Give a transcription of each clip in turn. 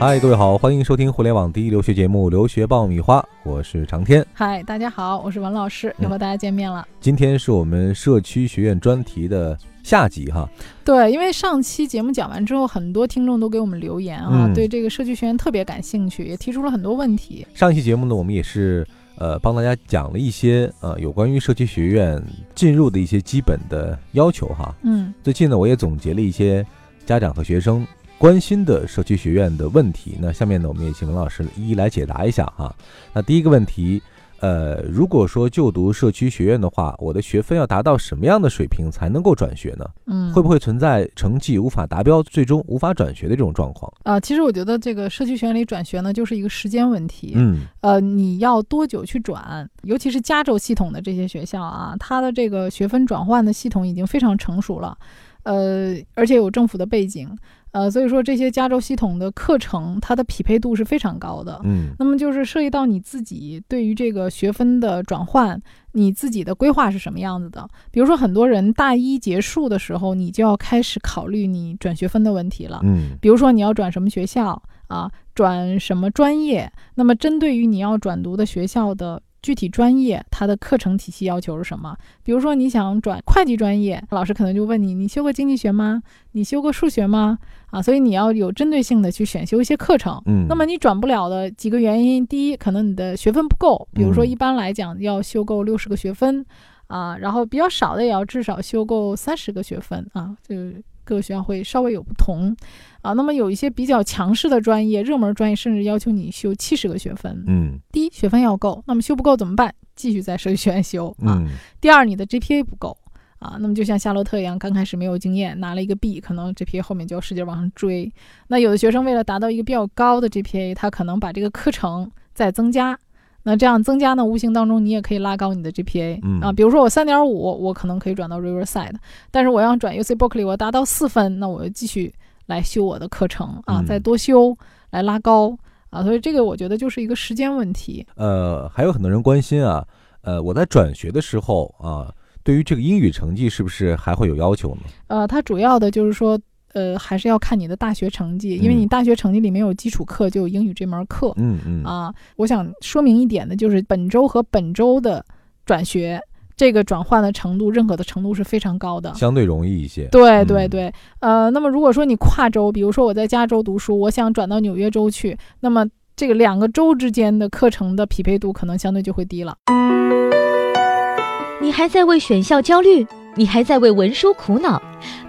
嗨，各位好，欢迎收听互联网第一留学节目《留学爆米花》，我是长天。嗨，大家好，我是文老师，又和大家见面了。今天是我们社区学院专题的下集哈。对，因为上期节目讲完之后，很多听众都给我们留言啊，嗯对这个社区学院特别感兴趣，也提出了很多问题。上期节目呢，我们也是呃帮大家讲了一些呃有关于社区学院进入的一些基本的要求哈。嗯最近呢，我也总结了一些家长和学生关心的社区学院的问题。那下面呢，我们也请文老师一一来解答一下哈。那第一个问题，呃，如果说就读社区学院的话，我的学分要达到什么样的水平才能够转学呢？嗯，会不会存在成绩无法达标，最终无法转学的这种状况？啊、其实我觉得这个社区学院里转学呢，就是一个时间问题。嗯呃，你要多久去转？尤其是加州系统的这些学校啊，它的这个学分转换的系统已经非常成熟了，呃，而且有政府的背景，呃，所以说这些加州系统的课程，它的匹配度是非常高的。嗯那么就是涉及到你自己对于这个学分的转换，你自己的规划是什么样子的？比如说，很多人大一结束的时候，你就要开始考虑你转学分的问题了。嗯比如说你要转什么学校啊，转什么专业？那么针对于你要转读的学校的具体专业，它的课程体系要求是什么？比如说你想转会计专业，老师可能就问你：你修过经济学吗？你修过数学吗？啊，所以你要有针对性的去选修一些课程。嗯，那么你转不了的几个原因，第一，可能你的学分不够，比如说嗯一般来讲要修够六十个学分，啊，然后比较少的也要至少修够三十个学分啊，这个各个学校会稍微有不同，啊，那么有一些比较强势的专业、热门专业，甚至要求你修七十个学分。嗯第一，学分要够，那么修不够怎么办？继续在社区学院修啊。嗯第二，你的 GPA 不够啊，那么就像夏洛特一样，刚开始没有经验，拿了一个 B，可能 GPA 后面就要使劲往上追。那有的学生为了达到一个比较高的 GPA，他可能把这个课程再增加。那这样增加呢，无形当中你也可以拉高你的 GPA、嗯啊。比如说我三点五，我可能可以转到 Riverside，但是我要转 UC Berkeley，我达到四分，那我就继续来修我的课程啊，嗯再多修来拉高啊。所以这个我觉得就是一个时间问题。呃，还有很多人关心啊，呃，我在转学的时候啊，对于这个英语成绩是不是还会有要求呢？呃，它主要的就是说，呃，还是要看你的大学成绩，因为嗯你大学成绩里面有基础课，就有英语这门课、嗯嗯啊。我想说明一点的就是，本周和本周的转学，这个转换的程度、认可的程度是非常高的。相对容易一些。对对嗯对，呃，那么如果说你跨州，比如说我在加州读书，我想转到纽约州去，那么这个两个州之间的课程的匹配度可能相对就会低了。你还在为选校焦虑？你还在为文书苦恼？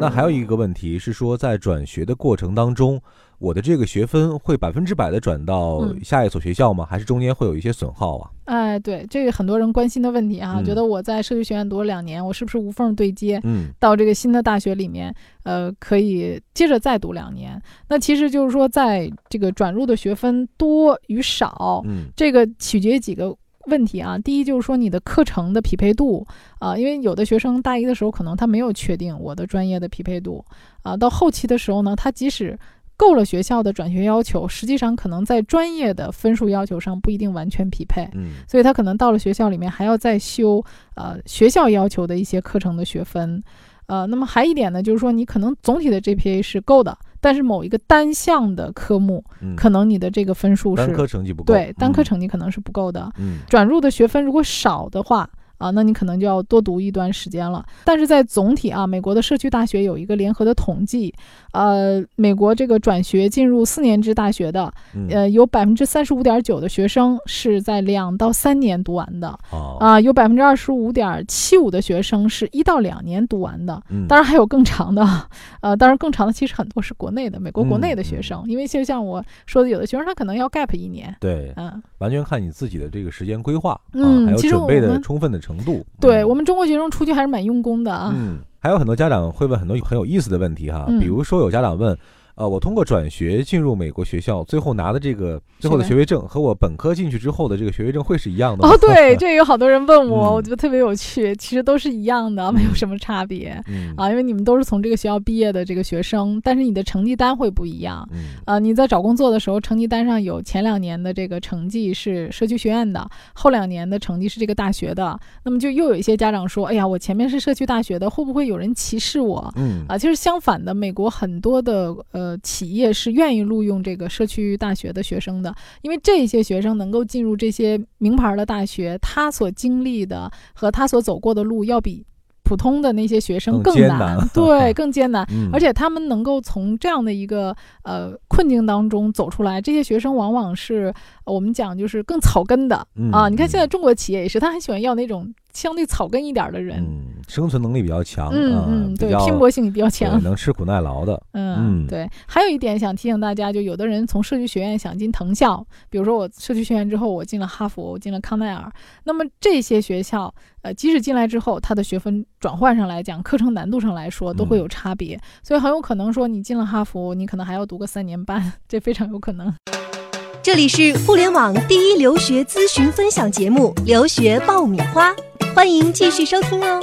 那还有一个问题是说，在转学的过程当中，我的这个学分会百分之百的转到嗯下一所学校吗？还是中间会有一些损耗啊？哎，对，这个很多人关心的问题啊，嗯觉得我在社区学院读了两年，我是不是无缝对接？嗯到这个新的大学里面，呃，可以接着再读两年。那其实就是说，在这个转入的学分多与少，嗯这个取决于几个问题啊。第一就是说你的课程的匹配度啊、因为有的学生大一的时候可能他没有确定我的专业的匹配度啊，到后期的时候呢，他即使够了学校的转学要求，实际上可能在专业的分数要求上不一定完全匹配。嗯所以他可能到了学校里面还要再修呃学校要求的一些课程的学分，呃，那么还一点呢，就是说你可能总体的 GPA 是够的，但是某一个单项的科目，嗯，可能你的这个分数是单科成绩不够。对单科嗯成绩可能是不够的。嗯转入的学分如果少的话。啊，那你可能就要多读一段时间了。但是在总体啊，美国的社区大学有一个联合的统计，呃，美国这个转学进入四年制大学的，嗯呃，有百分之三十五点九的学生是在两到三年读完的，好啊，有百分之二十五点七五的学生是一到两年读完的。嗯当然还有更长的，呃，当然更长的其实很多是国内的，美国国内的嗯学生，因为就像我说的，有的学生他可能要 gap 一年，对，嗯，完全看你自己的这个时间规划啊，嗯其实还有准备我们的充分的程度。对嗯。我们中国学生出去还是蛮用功的啊，嗯，还有很多家长会问很多很有意思的问题哈，嗯。比如说有家长问，呃，我通过转学进入美国学校，最后拿的这个最后的学位证和我本科进去之后的这个学位证会是一样的吗？哦，对，这有好多人问我，嗯我觉得特别有趣。其实都是一样的，没有什么差别嗯啊，因为你们都是从这个学校毕业的这个学生，但是你的成绩单会不一样。嗯呃，你在找工作的时候，成绩单上有前两年的这个成绩是社区学院的，后两年的成绩是这个大学的。那么就又有一些家长说：“哎呀，我前面是社区大学的，会不会有人歧视我？”嗯啊，其实相反的，美国很多的呃企业是愿意录用这个社区大学的学生的，因为这些学生能够进入这些名牌的大学，他所经历的和他所走过的路要比普通的那些学生更更难，对，更艰难。嗯，而且他们能够从这样的一个呃困境当中走出来，这些学生往往是呃我们讲就是更草根的、嗯啊。你看嗯现在中国企业也是，他很喜欢要那种相对草根一点的人，嗯，生存能力比较强，嗯啊嗯，对，拼搏性比较对强。能吃苦耐劳的，嗯，嗯对。还有一点想提醒大家，就有的人从社区学院想进藤校，比如说我社区学院之后，我进了哈佛，我进了康奈尔，那么这些学校，呃，即使进来之后，它的学分转换上来讲，课程难度上来说都会有差别，所以很有可能说你进了哈佛，你可能还要读个三年半，这非常有可能。这里是互联网第一留学咨询分享节目《留学爆米花》，欢迎继续收听哦。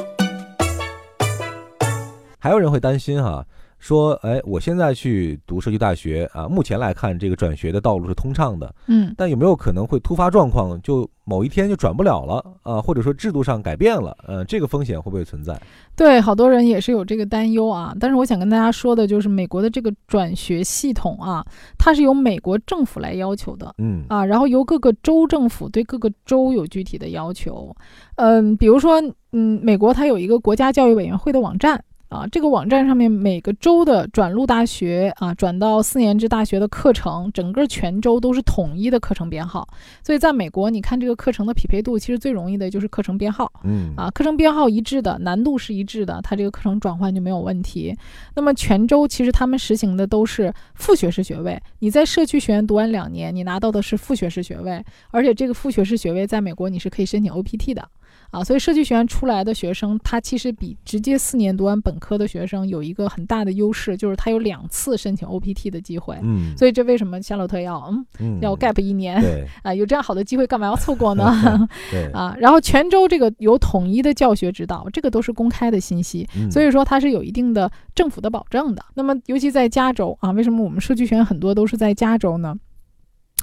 还有人会担心哈、说，哎，我现在去读社区大学啊，目前来看这个转学的道路是通畅的，嗯但有没有可能会突发状况，就某一天就转不了了啊，或者说制度上改变了，呃，这个风险会不会存在？对，好多人也是有这个担忧啊。但是我想跟大家说的就是，美国的这个转学系统啊，它是由美国政府来要求的。嗯啊，然后由各个州政府对各个州有具体的要求。嗯，比如说，嗯，美国它有一个国家教育委员会的网站。啊，这个网站上面每个州的转入大学啊，转到四年制大学的课程，整个全州都是统一的课程编号。所以在美国，你看这个课程的匹配度，其实最容易的就是课程编号。嗯啊，课程编号一致的，难度是一致的，它这个课程转换就没有问题。那么全州其实他们实行的都是副学士学位，你在社区学院读完两年，你拿到的是副学士学位，而且这个副学士学位在美国你是可以申请 OPT 的。啊，所以设计学院出来的学生，他其实比直接四年读完本科的学生有一个很大的优势，就是他有两次申请 OPT 的机会。嗯，所以这为什么夏洛特要嗯嗯要 gap 一年对啊？有这样好的机会，干嘛要错过呢？对，啊，然后泉州这个有统一的教学指导，这个都是公开的信息，嗯所以说它是有一定的政府的保证的。那么尤其在加州啊，为什么我们设计学院很多都是在加州呢？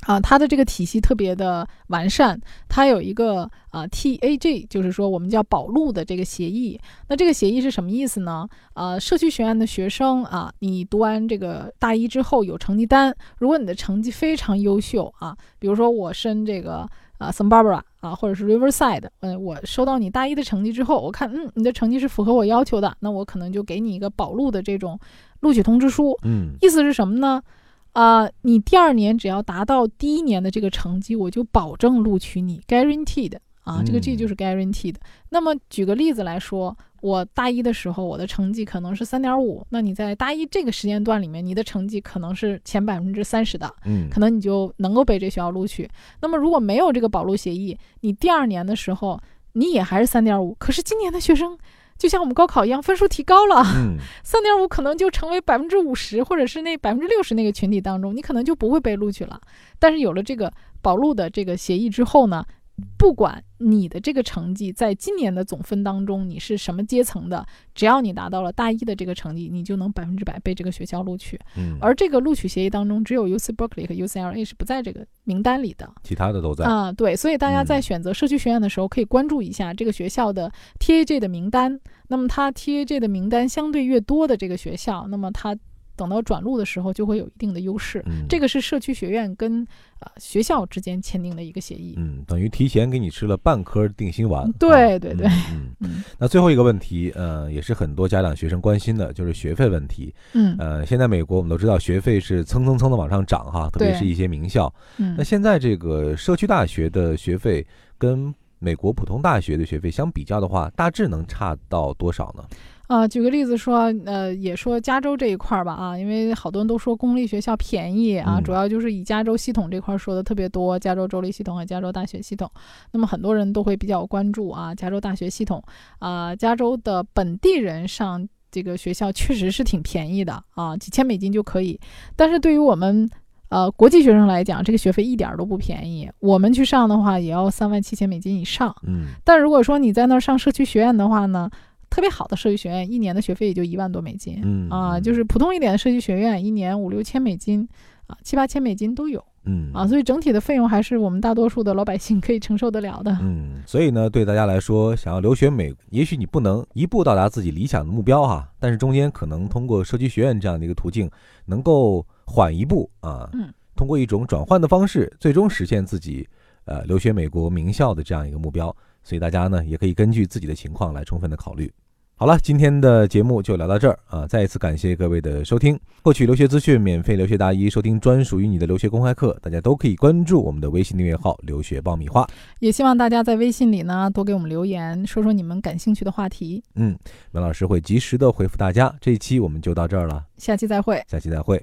啊，它的这个体系特别的完善，它有一个啊 TAG，就是说我们叫保录的这个协议。那这个协议是什么意思呢？呃，社区学院的学生啊，你读完这个大一之后有成绩单，如果你的成绩非常优秀啊，比如说我申这个啊 Santa Barbara 啊，或者是 Riverside，嗯，我收到你大一的成绩之后，我看嗯你的成绩是符合我要求的，那我可能就给你一个保录的这种录取通知书。嗯意思是什么呢？啊、你第二年只要达到第一年的这个成绩，我就保证录取你，guaranteed 啊，这个 G 嗯就是 guaranteed。那么举个例子来说，我大一的时候我的成绩可能是三点五，那你在大一这个时间段里面，你的成绩可能是前百分之三十的，嗯可能你就能够被这学校录取。那么如果没有这个保录协议，你第二年的时候你也还是三点五，可是今年的学生就像我们高考一样，分数提高了，嗯 三点五可能就成为百分之五十，或者是那百分之六十那个群体当中，你可能就不会被录取了。但是有了这个保录的这个协议之后呢，不管你的这个成绩在今年的总分当中你是什么阶层的，只要你达到了大一的这个成绩，你就能百分之百被这个学校录取。嗯，而这个录取协议当中，只有 UC Berkeley 和 UCLA 是不在这个名单里的。其他的都在，啊、对，所以大家在嗯选择社区学院的时候，可以关注一下这个学校的 TAJ 的名单。那么它 TAJ 的名单相对越多的这个学校，那么它等到转录的时候就会有一定的优势。嗯，这个是社区学院跟呃学校之间签订的一个协议。嗯，等于提前给你吃了半颗定心丸。啊对对对嗯 嗯。嗯那最后一个问题，呃，也是很多家长学生关心的，就是学费问题。嗯呃，现在美国我们都知道学费是蹭蹭蹭的往上涨哈，特别是一些名校。嗯那现在这个社区大学的学费跟美国普通大学的学费相比较的话，大致能差到多少呢？啊、举个例子说，呃，也说加州这一块儿吧，啊，因为好多人都说公立学校便宜啊，嗯主要就是以加州系统这块儿说的特别多，加州州立系统和加州大学系统。那么很多人都会比较关注啊，加州大学系统啊、加州的本地人上这个学校确实是挺便宜的啊，几千美金就可以。但是对于我们呃国际学生来讲，这个学费一点儿都不便宜。我们去上的话，也要三万七千美金以上。嗯但如果说你在那儿上社区学院的话呢，特别好的设计学院，一年的学费也就一万多美金。嗯啊，就是普通一点的设计学院，一年五六千美金，啊，七八千美金都有嗯啊，所以整体的费用还是我们大多数的老百姓可以承受得了的。嗯，所以呢，对大家来说，想要留学美，也许你不能一步到达自己理想的目标哈，但是中间可能通过设计学院这样的一个途径，能够缓一步啊，嗯，通过一种转换的方式，最终实现自己呃留学美国名校的这样一个目标。所以大家呢，也可以根据自己的情况来充分的考虑。好了，今天的节目就聊到这儿啊！再一次感谢各位的收听。获取留学资讯，免费留学答疑，收听专属于你的留学公开课，大家都可以关注我们的微信订阅号“留学爆米花也希望大家在微信里呢多给我们留言，说说你们感兴趣的话题。”。嗯，文老师会及时的回复大家。这一期我们就到这儿了，下期再会。下期再会。